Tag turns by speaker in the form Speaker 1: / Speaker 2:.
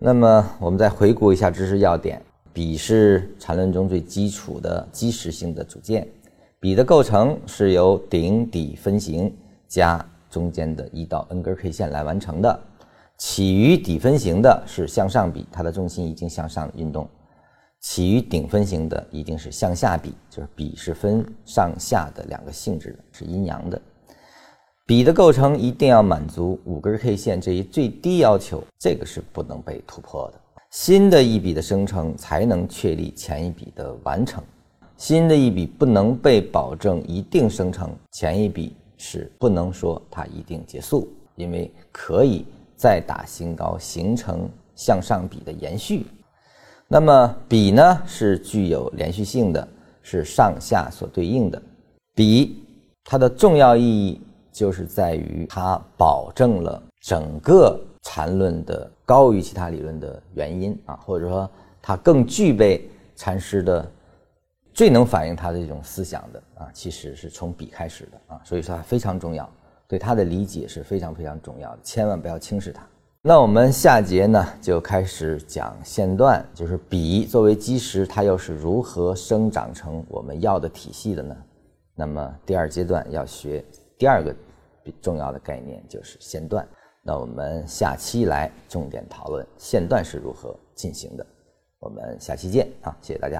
Speaker 1: 那么我们再回顾一下知识要点：笔是缠论中最基础的基石性的组件。笔的构成是由顶底分型加中间的一到 n 根 K 线来完成的。起于底分型的是向上笔，它的重心已经向上运动；起于顶分型的一定是向下笔，就是笔是分上下的两个性质的，是阴阳的。笔的构成一定要满足五根 K 线这一最低要求，这个是不能被突破的。新的一笔的生成才能确立前一笔的完成。新的一笔不能被保证一定生成，前一笔是不能说它一定结束，因为可以再打新高，形成向上笔的延续。那么笔呢是具有连续性的，是上下所对应的。笔它的重要意义。就是在于它保证了整个禅论的高于其他理论的原因啊，或者说它更具备禅师的最能反映他的这种思想的啊，其实是从笔开始的啊，所以说它非常重要，对它的理解是非常非常重要的，千万不要轻视它。那我们下节呢就开始讲线段，就是笔作为基石，它又是如何生长成我们要的体系的呢？那么第二阶段要学第二个。重要的概念就是线段，那我们下期来重点讨论线段是如何进行的。我们下期见啊，谢谢大家。